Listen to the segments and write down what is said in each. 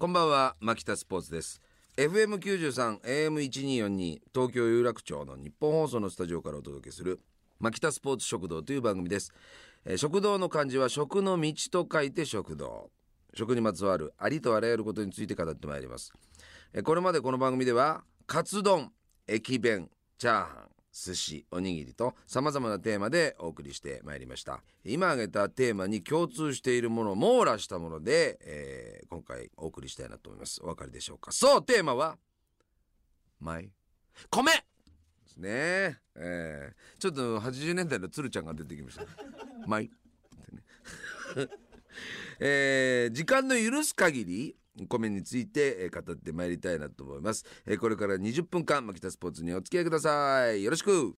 こんばんは牧田スポーツです。FM93 AM1242 東京有楽町の日本放送のスタジオからお届けする牧田スポーツ食堂という番組です、えー食堂の漢字は食の道と書いて食堂。食にまつわるありとあらゆることについて語ってまいります。えーこれまでこの番組ではカツ丼駅弁チャーハン寿司おにぎりとさまざまなテーマでお送りしてまいりました。今挙げたテーマに共通しているものを網羅したもので、えー今回お送りしたいなと思います。お分かりでしょうか。そうテーマは米。米!ですね。えーちょっと80年代の鶴ちゃんが出てきました。米。ってねえー時間の許す限り米についてえー語ってまいりたいなと思います、えーこれから20分間牧田スポーツにお付き合いください。よろしく。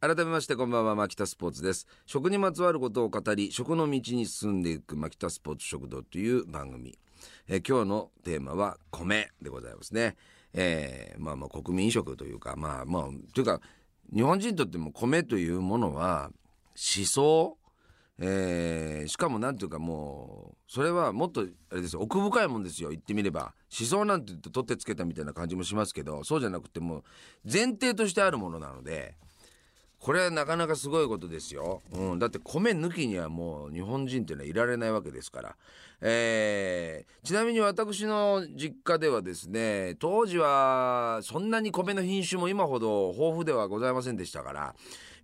改めましてこんばんは牧田スポーツです。食にまつわることを語り食の道に進んでいく牧田スポーツ食堂という番組、え今日のテーマは米でございますね。えーまあまあ国民食というかまあまあというか日本人にとっても米というものは思想えーしかもなんていうかもうそれはもっとあれですよ。奥深いもんですよ。言ってみれば。思想なんて言って取ってつけたみたいな感じもしますけどそうじゃなくてもう前提としてあるものなのでこれはなかなかすごいことですよ、うん、だって米抜きにはもう日本人っていうのはいられないわけですから、えーちなみに私の実家ではですね当時はそんなに米の品種も今ほど豊富ではございませんでしたから、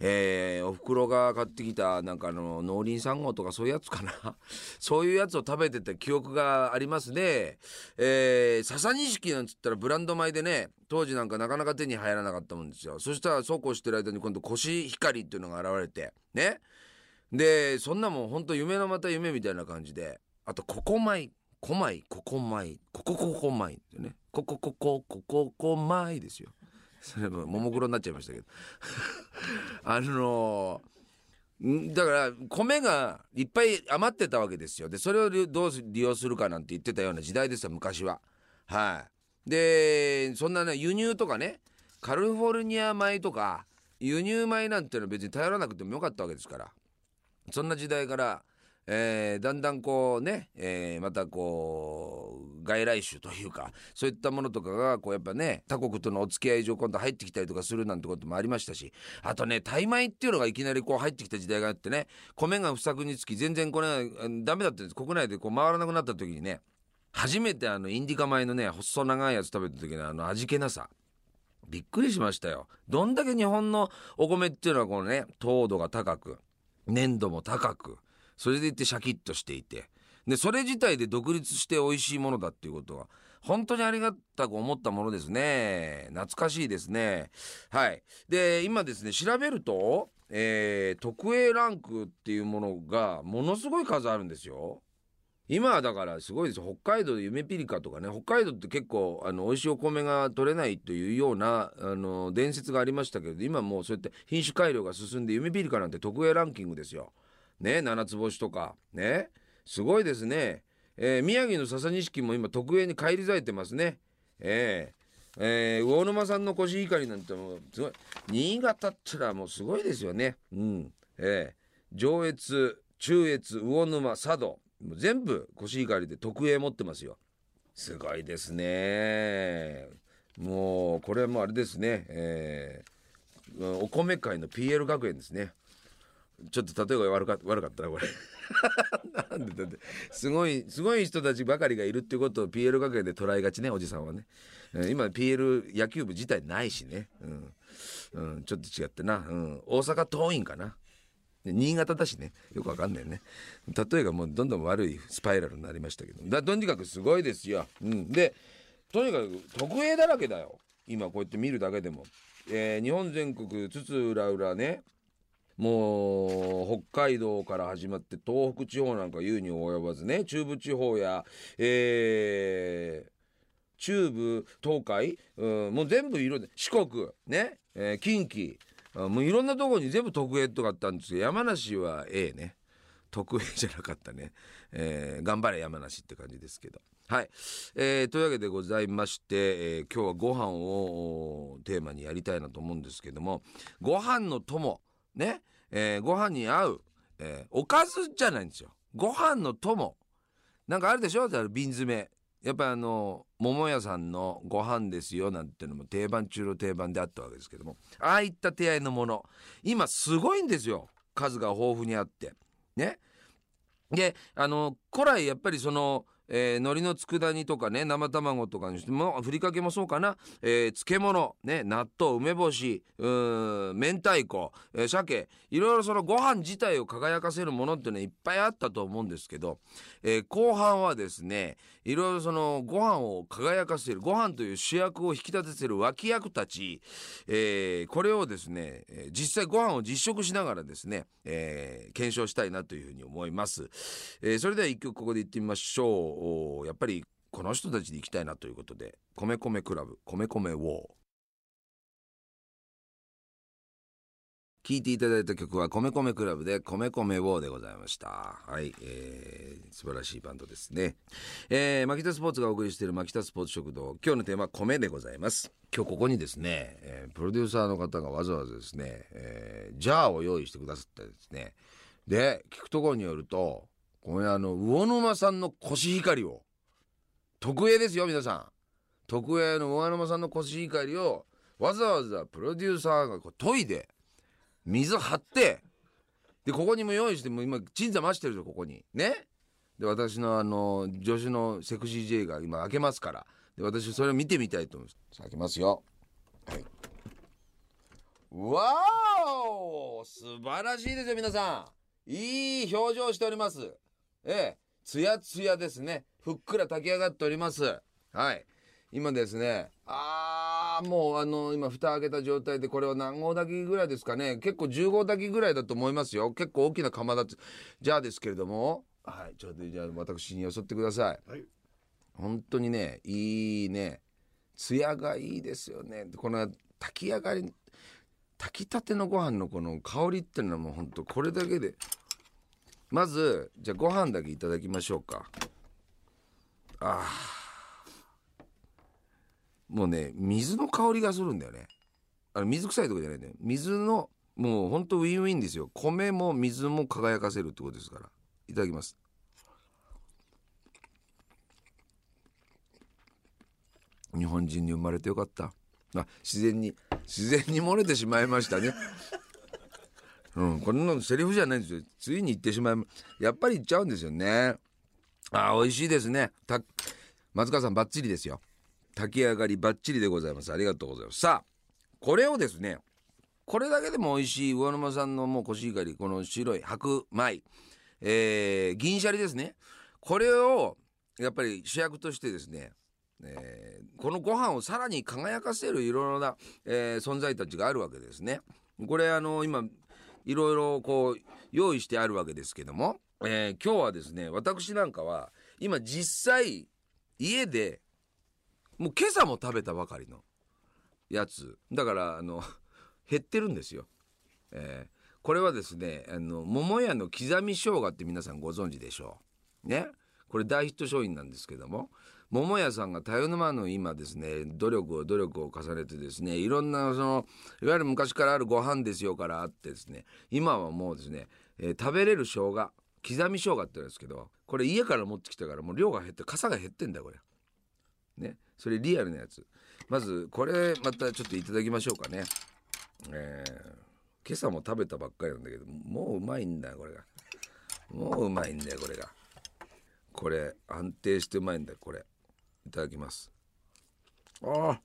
えーおふくろが買ってきたなんかの農林3号とかそういうやつかな。そういうやつを食べてた記憶がありますね。えー笹錦なんつったらブランド米でね当時なんかなかなか手に入らなかったもんですよ。そしたらそうこうしてる間に今度コシヒカリっていうのが現れてね。でそんなもんほんと夢のまた夢みたいな感じで。あとココ米。コ米。ココ米。ココココ米ってね。コココココココ米ですよ。それもももクロになっちゃいましたけど。あのだから米がいっぱい余ってたわけですよ。でそれをどう利用するかなんて言ってたような時代ですよ昔は。はい。でそんなね輸入とかねカリフォルニア米とか輸入米なんていうのは別に頼らなくてもよかったわけですから。そんな時代から、えーだんだんこうね、えーまたこう外来種というかそういったものとかがこうやっぱね他国とのお付き合い上今度入ってきたりとかするなんてこともありましたしあとねタイ米っていうのがいきなりこう入ってきた時代があってね米が不作につき全然これうんダメだったんです。国内でこう回らなくなった時にね初めてあのインディカ米のね細長いやつ食べた時のあの味気なさ。びっくりしましたよ。どんだけ日本のお米っていうのはこのね糖度が高く粘度も高くそれでいてシャキッとしていて。でそれ自体で独立して美味しいものだっていうことは本当にありがたく思ったものですね。懐かしいですね。はい。で今ですね調べると、えー特 A ランクっていうものがものすごい数あるんですよ。今はだからすごいです北海道で夢ピリカとかね北海道って結構あの美味しいお米が取れないというようなあの伝説がありましたけど今もうそうやって品種改良が進んで夢ピリカなんて特 A ランキングですよ。ね七つ星とか。ね。すごいですね。えー宮城の笹錦も今特 A に返り咲いてますね。えーえー魚沼産のコシヒカリなんてもうすごい。新潟ってのはもうすごいですよね。うん。えー上越中越魚沼佐渡。もう全部コシヒカリで特 A 持ってますよ。すごいですね。もうこれはもうあれですね、えーお米界の PL 学園ですね。ちょっと例えが悪か悪かったなこれ。なんでだってすごいすごい人たちばかりがいるっていうことを PL 学園で捉えがちねおじさんはね。今 PL 野球部自体ないしね。うん、うん、ちょっと違ってな、うん、大阪桐蔭かな。新潟だしね。よくわかんないね。例えがもうどんどん悪いスパイラルになりましたけど。だとにかくすごいですよ、うん、でとにかく特 A だらけだよ。今こうやって見るだけでも、えー日本全国津々浦々ね。もう北海道から始まって東北地方なんか言うに及ばずね中部地方や、えー中部東海、うん、もう全部いろ四国ね、えー近畿もういろんなところに全部特 A とかあったんですけど山梨は A ね。特 A じゃなかったね、えー頑張れ山梨って感じですけど。はい、えーというわけでございまして、えー今日はご飯をテーマにやりたいなと思うんですけどもご飯の友。ね、えーご飯に合う、えーおかずじゃないんですよ。ご飯の友。なんかあるでしょ？瓶詰め。やっぱりあの桃屋さんのご飯ですよなんてのも定番中の定番であったわけですけども。ああいった手合いのもの。今すごいんですよ。数が豊富にあって。ね。であの古来やっぱりそのえー、海苔の佃煮とかね生卵とかにしてもふりかけもそうかな、えー、漬物、ね、納豆梅干しうん明太子、えー、鮭いろいろそのご飯自体を輝かせるものっていうのはいっぱいあったと思うんですけど、えー、後半はですねいろいろそのご飯を輝かせるご飯という主役を引き立ててる脇役たち、えー、これをですね実際ご飯を実食しながらですね、えー、検証したいなというふうに思います、えー、それでは一曲ここでいってみましょう。やっぱりこの人たちで行きたいなということで「米米クラブ米米ウォー」聴いていただいた曲は米米クラブで米米ウォーでございました。はい、えー、素晴らしいバンドですね。えー、マキタスポーツがお送りしているマキタスポーツ食堂。今日のテーマは米でございます。今日ここにですね、えー、プロデューサーの方がわざわざですね、えー、ジャーを用意してくださってですね、で、聞くところによると、これあの魚沼さんのコシヒカリを。特 A ですよ皆さん。特 A の魚沼さんのコシヒカリをわざわざプロデューサーがこう研いで水張ってでここにも用意してもう今鎮座増してるぞここに。ね？で私のあの助手のセクシー J が今開けますから。で私それを見てみたいと思います。開けますよ。はい。わお！素晴らしいですよ皆さん。いい表情しております。ええ、つやつやですね。ふっくら炊き上がっております。はい。今ですね、あー、もうあの、今蓋開けた状態で、これは何合炊きぐらいですかね。結構10合炊きぐらいだと思いますよ。結構大きな釜だじゃあですけれども、はい、ちょっとじゃあ私によそってください。はい。本当にね、いいね。つやがいいですよね。この炊き上がり、炊きたてのご飯のこの香りっていうのはもう本当これだけでまずじゃあご飯だけいただきましょうか。あもうね水の香りがするんだよね。あの水臭いとかじゃないんだよ。水のもうほんとウィンウィンですよ。米も水も輝かせるってことですから。いただきます。日本人に生まれてよかった。あ自然に自然に漏れてしまいましたね。うん、こんなのセリフじゃないんですよ。ついに言ってしまい、やっぱり言っちゃうんですよね。あ、美味しいですね。た、松川さんバッチリですよ。炊き上がりバッチリでございます。ありがとうございます。さあ、これをですね、これだけでも美味しい魚沼さんのもうコシヒカリ、この白い白米、えー、銀シャリですね。これを、やっぱり主役としてですね、えー、このご飯をさらに輝かせるいろいろな、えー、存在たちがあるわけですね。これあの今いろいろこう用意してあるわけですけども、えー、今日はですね私なんかは今実際家でもう今朝も食べたばかりのやつだからあの減ってるんですよ。えー、これはですねあの桃屋の刻み生姜って皆さんご存知でしょう。ねこれ大ヒット商品なんですけども桃屋さんが頼沼の今ですね努力を努力を重ねてですねいろんなそのいわゆる昔からあるご飯ですよからあってですね今はもうですね、えー、食べれる生姜刻み生姜って言うんですけどこれ家から持ってきたからもう量が減って傘が減ってんだこれ。ねそれリアルなやつまずこれまたちょっといただきましょうかね。えー、今朝も食べたばっかりなんだけどもううまいんだこれが。もううまいんだよこれが。これ安定してうまいんだよこれ。いただきます。あ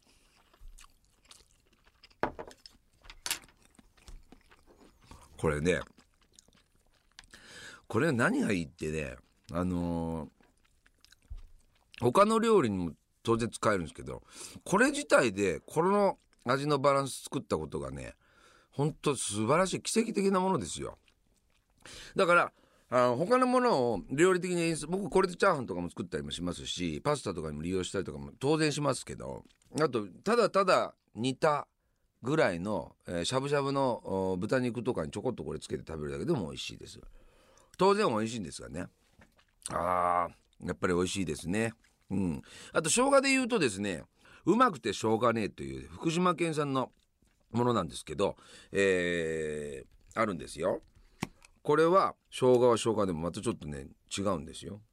これねこれ何がいいってねあのー、他の料理にも当然使えるんですけどこれ自体でこの味のバランス作ったことがねほんと素晴らしい奇跡的なものですよ。だからあの他のものを料理的に僕これでチャーハンとかも作ったりもしますしパスタとかにも利用したりとかも当然しますけどあとただただ煮たぐらいの、え、しゃぶしゃぶの豚肉とかにちょこっとこれつけて食べるだけでも美味しいです。当然美味しいんですがね。あーやっぱり美味しいですね。うん。あと生姜で言うとですねうまくてしょうがねえという福島県産のものなんですけどえー、あるんですよ。これは生姜は生姜でもまたちょっとね違うんですよ。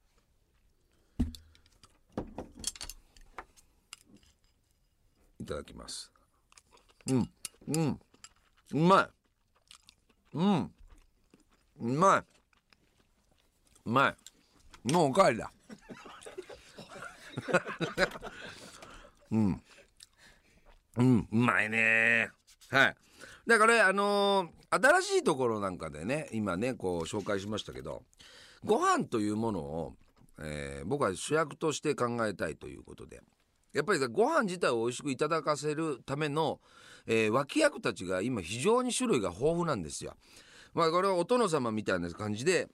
いただきます。うんうんうまい。うんうまい。うまい。もうおかわりだ。うんうんうまいね。はい。だからあのー新しいところなんかでね今ねこう紹介しましたけどご飯というものを、えー、僕は主役として考えたいということでやっぱりご飯自体を美味しくいただかせるための、えー、脇役たちが今非常に種類が豊富なんですよ。まあこれはお殿様みたいな感じで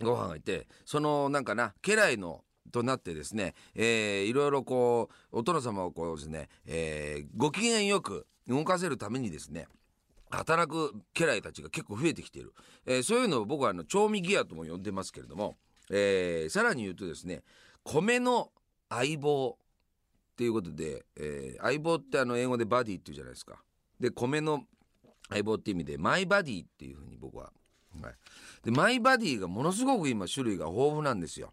ご飯がいてそのなんかな家来のとなってですね、えー、いろいろこうお殿様をこうですね、えー、ご機嫌よく動かせるためにですね働く家来たちが結構増えてきている、えー、そういうのを僕はあの調味ギアとも呼んでますけれども、えー、さらに言うとですね米の相棒っていうことで、えー、相棒ってあの英語でバディっていうじゃないですか。で米の相棒って意味でマイバディっていうふうに僕は、はい、でマイバディがものすごく今種類が豊富なんですよ。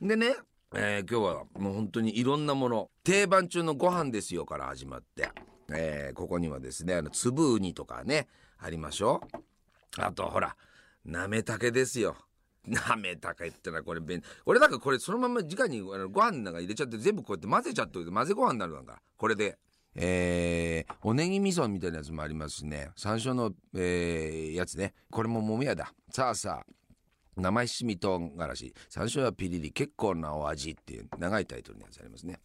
でね、えー、今日はもう本当にいろんなもの定番中のご飯ですよから始まって。えー、ここにはですねあの粒ウニとかねありましょう。あとほらなめたけですよ。なめたけってのはこれ俺なんかこれそのまま直にあのご飯なんか入れちゃって全部こうやって混ぜちゃって混ぜご飯になるなんか。これでえー、おネギ味噌みたいなやつもありますしね。山椒の、えー、やつね。これももみやだ。さあさあ生七味唐辛子山椒はピリリ。結構なお味っていう長いタイトルのやつありますね。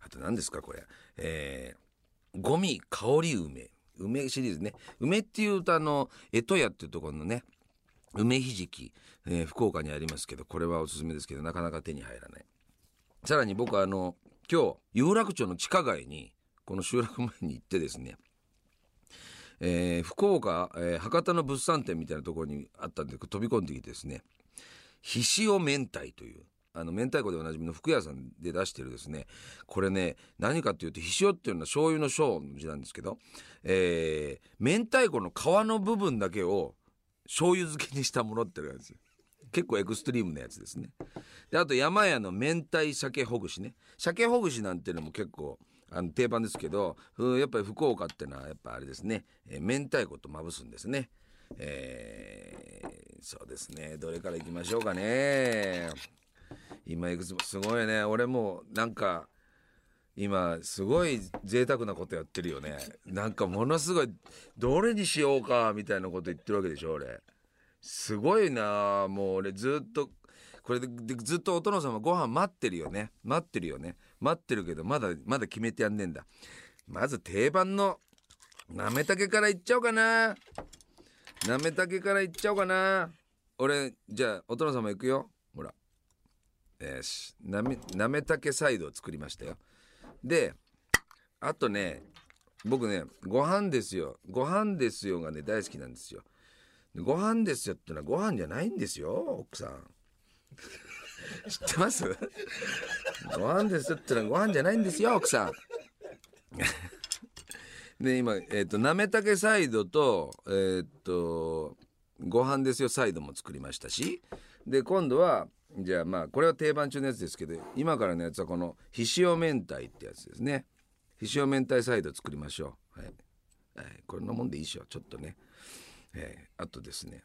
あと何ですかこれ。えーゴミ香り梅。梅シリーズね。梅っていうとあの江戸屋っていうところのね梅ひじき、えー、福岡にありますけどこれはおすすめですけどなかなか手に入らない。さらに僕はあの今日有楽町の地下街にこの集落前に行ってですねえー、福岡、えー、博多の物産展みたいなところにあったんで飛び込んできてですねひしお明太というあの明太子でおなじみの福屋さんで出してるですねこれね何かっていうとひしおっていうのは醤油の醤の字なんですけど、えー、明太子の皮の部分だけを醤油漬けにしたものってあるんですよ。結構エクストリームなやつですね。であと山屋の明太鮭ほぐしね。鮭ほぐしなんていうのも結構あの定番ですけどやっぱり福岡ってのはやっぱあれですね、えー、明太子とまぶすんですね。えー、そうですね。どれからいきましょうかね。今いくつもすごいね。俺もなんか今すごい贅沢なことやってるよね。なんかものすごいどれにしようかみたいなこと言ってるわけでしょ俺。すごいな。もう俺ずっとこれでずっとお殿様ご飯待ってるよね。待ってるよね。待ってるけどまだまだ決めてやんねえんだ。まず定番のなめたけからいっちゃおうかな。なめたけからいっちゃおうかな。俺じゃあお殿様行くよ。えー、なめなめたけサイドを作りましたよ。であとね僕ねご飯ですよ。ご飯ですよがね大好きなんですよ。ご飯ですよってのはご飯じゃないんですよ奥さん。知ってます？ご飯ですよってのはご飯じゃないんですよ奥さん。で今えっ、ー、となめたけサイドとえっ、ー、とご飯ですよサイドも作りましたしで今度はじゃあまあこれは定番中のやつですけど今からのやつはこのひしお明太ってやつですね。ひしお明太サイド作りましょう。はい、はい、これのもんでいいでしょ。ちょっとね、えー、あとですね。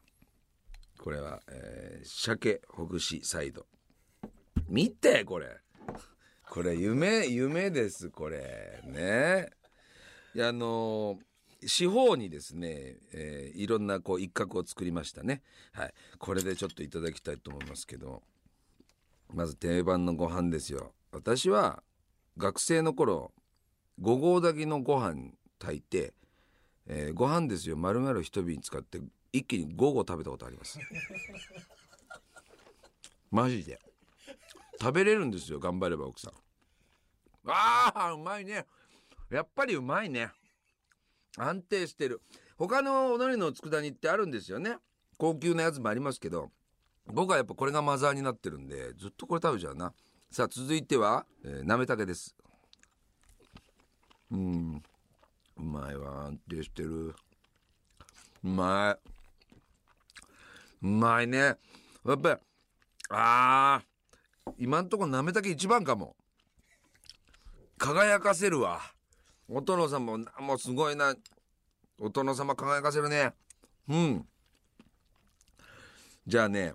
これは、えー、鮭ほぐしサイド。見てこれ。これ夢夢ですこれ。ね。いやあのー四方にですね、えー、いろんなこう一角を作りましたね。はい。これでちょっといただきたいと思いますけど。まず定番のご飯ですよ。私は学生の頃5合炊きのご飯炊いて、えー、ご飯ですよ。丸々一瓶使って一気に5合食べたことあります。マジで。食べれるんですよ頑張れば奥さん。あーうまいね。やっぱりうまいね。安定してる。他のおのりの佃煮ってあるんですよね。高級なやつもありますけど僕はやっぱこれがマザーになってるんでずっとこれ食べちゃうな。さあ続いては、えー、なめたけです。うん。うまいわ。安定してる。うまい。うまいね。やっぱりあー今んとこなめたけ一番かも。輝かせるわ。お殿様ももうすごいな。お殿様輝かせるね。うん。じゃあね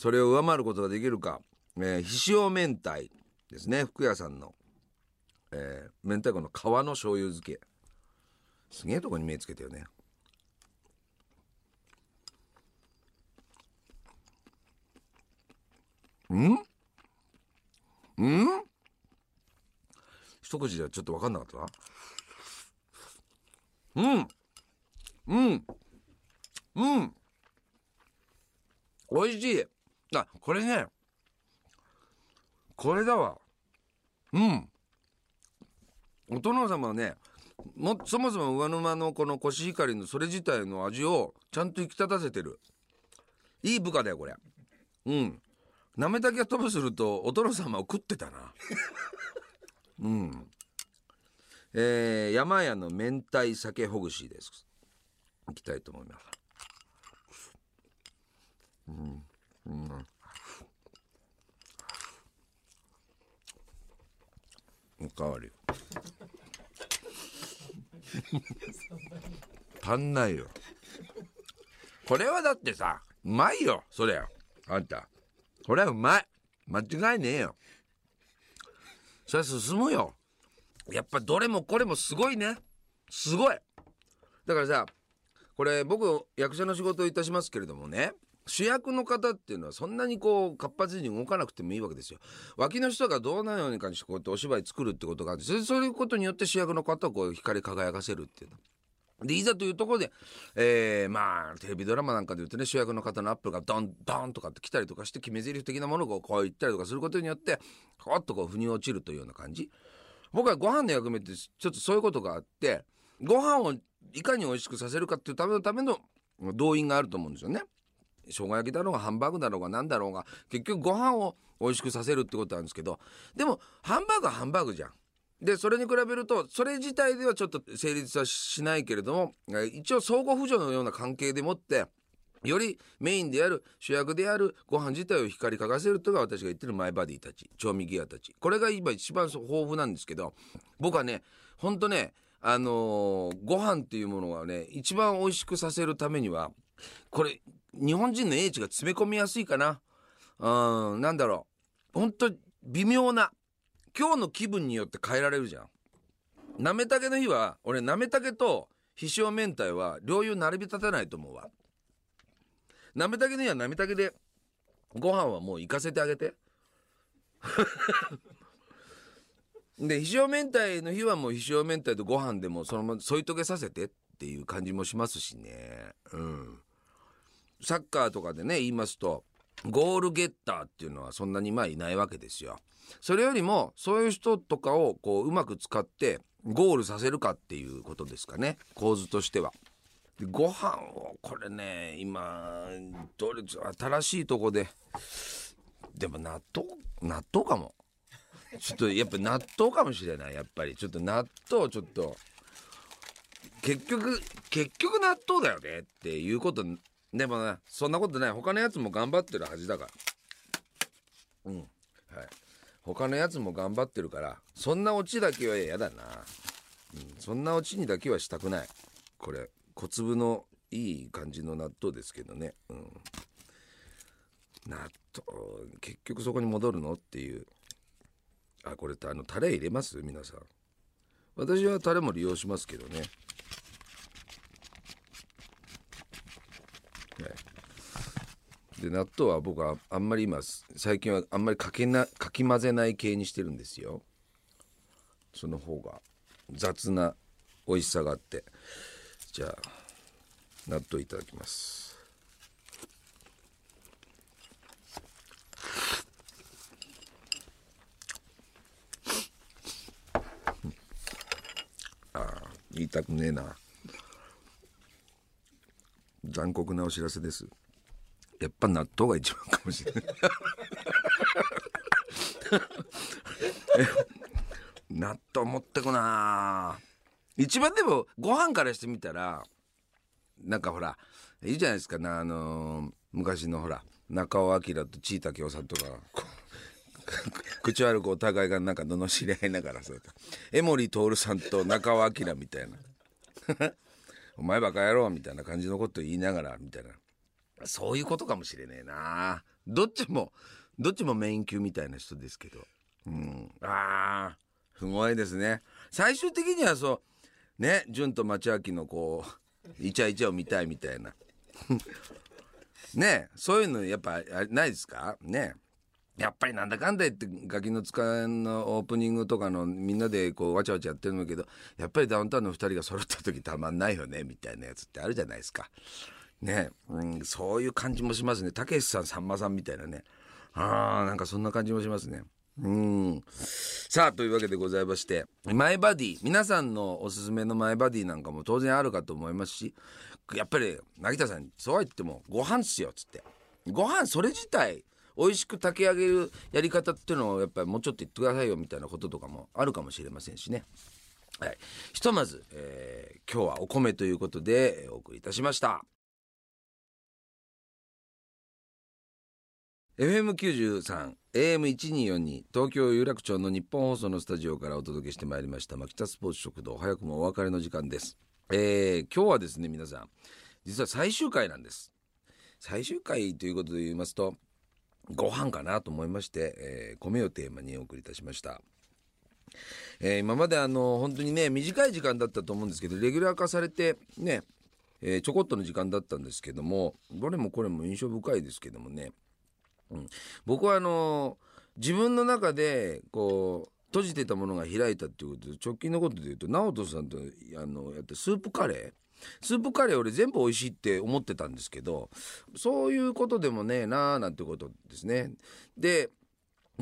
それを上回ることができるか、えー、ひしお明太ですね。福屋さんの、えー、明太子の皮の醤油漬け。すげえとこに目つけてるね。うん？うん？一口ではちょっと分かんなかったなうん？うん？うん？美味しい。あこれね。これだわ。うん。お殿様はねもそもそも上沼のこのコシヒカリのそれ自体の味をちゃんと引き立たせてる。いい部下だよこれうん。なめたけが飛ぶするとお殿様を食ってたな。うん。えー、山屋の明太酒ほぐしです。いきたいと思います。うんうん。おかわり。足んないよ。これはだってさうまいよそれあんた。これはうまい。間違いねえよ。それ進むよ。やっぱどれもこれもすごいね。すごい。だからさこれ僕役者の仕事をいたしますけれどもね。主役の方っていうのはそんなにこう活発に動かなくてもいいわけですよ。脇の人がどうなようにかにしてこうやってお芝居作るってことがあってそういうことによって主役の方をこう光り輝かせるっていうの。でいざというところで、えー、まあテレビドラマなんかで言うとね主役の方のアップがドンドンとかって来たりとかして決め台詞的なものをこう言ったりとかすることによってほっとこう腑に落ちるというような感じ僕はご飯の役目ってちょっとそういうことがあってご飯をいかに美味しくさせるかっていうためのための動員があると思うんですよね。生姜焼きだろうがハンバーグだろうが何だろうが結局ご飯を美味しくさせるってことなんですけどでもハンバーグはハンバーグじゃん。でそれに比べるとそれ自体ではちょっと成立はしないけれども一応相互扶助のような関係でもってよりメインである主役であるご飯自体を光り輝かせるというのが私が言ってるマイバディたち調味ギアたちこれが今一番豊富なんですけど僕はねほんとねあのー、ご飯っていうものがね一番美味しくさせるためにはこれ日本人の英知が詰め込みやすいかな。うんなんだろう。ほんと微妙な今日の気分によって変えられるじゃん。なめたけの日は俺なめたけとひしお明太は両湯並び立たないと思うわ。なめたけの日はなめたけでご飯はもう行かせてあげて。でひしお明太の日はもうひしお明太とご飯でもそのまま添い遂げさせてっていう感じもしますしね。うん。サッカーとかでね言いますとゴールゲッターっていうのはそんなにまあいないわけですよ。それよりもそういう人とかをこううまく使ってゴールさせるかっていうことですかね構図としては。でご飯をこれね今どれ新しいとこででも納豆納豆かもちょっとやっぱ納豆かもしれないやっぱりちょっと納豆ちょっと結局結局納豆だよねっていうことでもねそんなことない。他のやつも頑張ってるはずだから。うん。はい。他のやつも頑張ってるからそんなオチだけは嫌だな、うん、そんなオチにだけはしたくない。これ小粒のいい感じの納豆ですけどね。うん。納豆結局そこに戻るのっていう。あこれあのタレ入れます？皆さん。私はタレも利用しますけどね。で納豆は僕はあんまり今最近はあんまりかけなかき混ぜない系にしてるんですよ。その方が雑な美味しさがあって。じゃあ納豆いただきます。ああ言いたくねえな。残酷なお知らせです。やっぱ納豆が一番かもしれない。納豆持ってこな。一番でもご飯からしてみたらなんかほらいいじゃないですか。あのー、昔のほら中尾明と地井武雄さんとか。口悪くお互いがなんか罵り合いながらそう江守徹さんと中尾明みたいな。お前バカ野郎みたいな感じのこと言いながらみたいな。そういうことかもしれねえな。どっちもどっちもメイン級みたいな人ですけど。うん。あーすごいですね。最終的にはそうね潤と町明のこうイチャイチャを見たいみたいな。ねそういうのやっぱないですか？ね。やっぱりなんだかんだ言ってガキの使いのオープニングとかのみんなでこうわちゃわちゃやってるんだけどやっぱりダウンタウンの2人が揃った時たまんないよねみたいなやつってあるじゃないですか。ね、うん、そういう感じもしますね。たけしさんさんまさんみたいなね。あーなんかそんな感じもしますね。うんさあというわけでございましてマイバディ皆さんのおすすめのマイバディなんかも当然あるかと思いますしやっぱり成田さんそうは言ってもご飯っすよっつってご飯それ自体美味しく炊き上げるやり方っていうのをやっぱりもうちょっと言ってくださいよみたいなこととかもあるかもしれませんしね。はい、ひとまず、えー、今日はお米ということでお送りいたしました。FM93 AM1242 東京有楽町の日本放送のスタジオからお届けしてまいりました牧田スポーツ食堂早くもお別れの時間です、えー、今日はですね皆さん実は最終回なんです最終回ということで言いますとご飯かなと思いまして、えー、米をテーマにお送りいたしました。えー、今まであの本当にね短い時間だったと思うんですけどレギュラー化されてね、えー、ちょこっとの時間だったんですけどもどれもこれも印象深いですけどもね。うん、僕はあの自分の中でこう閉じてたものが開いたっていうことで直近のことで言うと直人さんとあのやってスープカレー。スープカレー俺全部美味しいって思ってたんですけどそういうことでもねえなーなんてことですね。で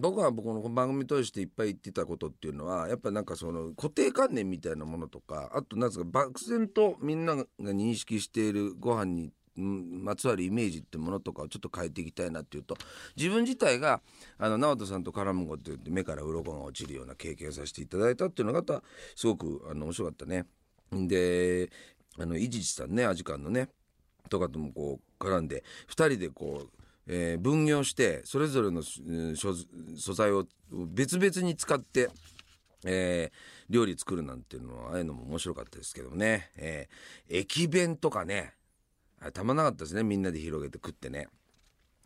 僕は僕の番組通していっぱい言ってたことっていうのはやっぱなんかその固定観念みたいなものとかあとなんですか漠然とみんなが認識しているご飯にまつわるイメージってものとかをちょっと変えていきたいなっていうと自分自体があの直人さんと絡むことで目から鱗が落ちるような経験させていただいたっていうのがまたすごくあの面白かったね。であの伊地知さんねアジカンのねとかともこう絡んで2人でこうえー、分業してそれぞれの素材を別々に使って、えー、料理作るなんていうのはああいうのも面白かったですけどね、えー、駅弁とかねたまなかったですねみんなで広げて食ってね。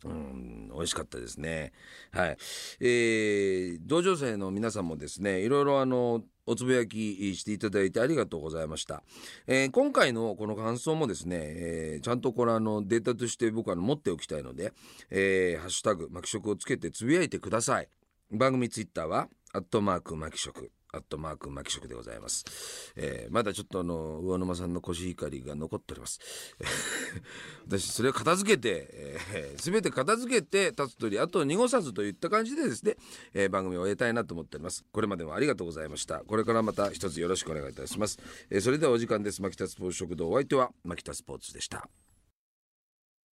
うん、美味しかったですね。はい。えー、同情生の皆さんもですね、いろいろあの、おつぶやきしていただいてありがとうございました。えー、今回のこの感想もですね、えー、ちゃんとこれあのデータとして僕は持っておきたいので、えー、ハッシュタグ、巻き食をつけてつぶやいてください。番組ツイッターは、アットマーク巻き食。アットマークマキ食でございます、えー、まだちょっとあの魚沼さんのコシヒカリが残っております。私それを片付けて、えー、全て片付けて立つ鳥あと濁さずといった感じでですね、えー、番組を終えたいなと思っております。これまでもありがとうございました。これからまた一つよろしくお願いいたします、えー、それではお時間です。牧田スポーツ食堂。お相手は牧田スポーツでした。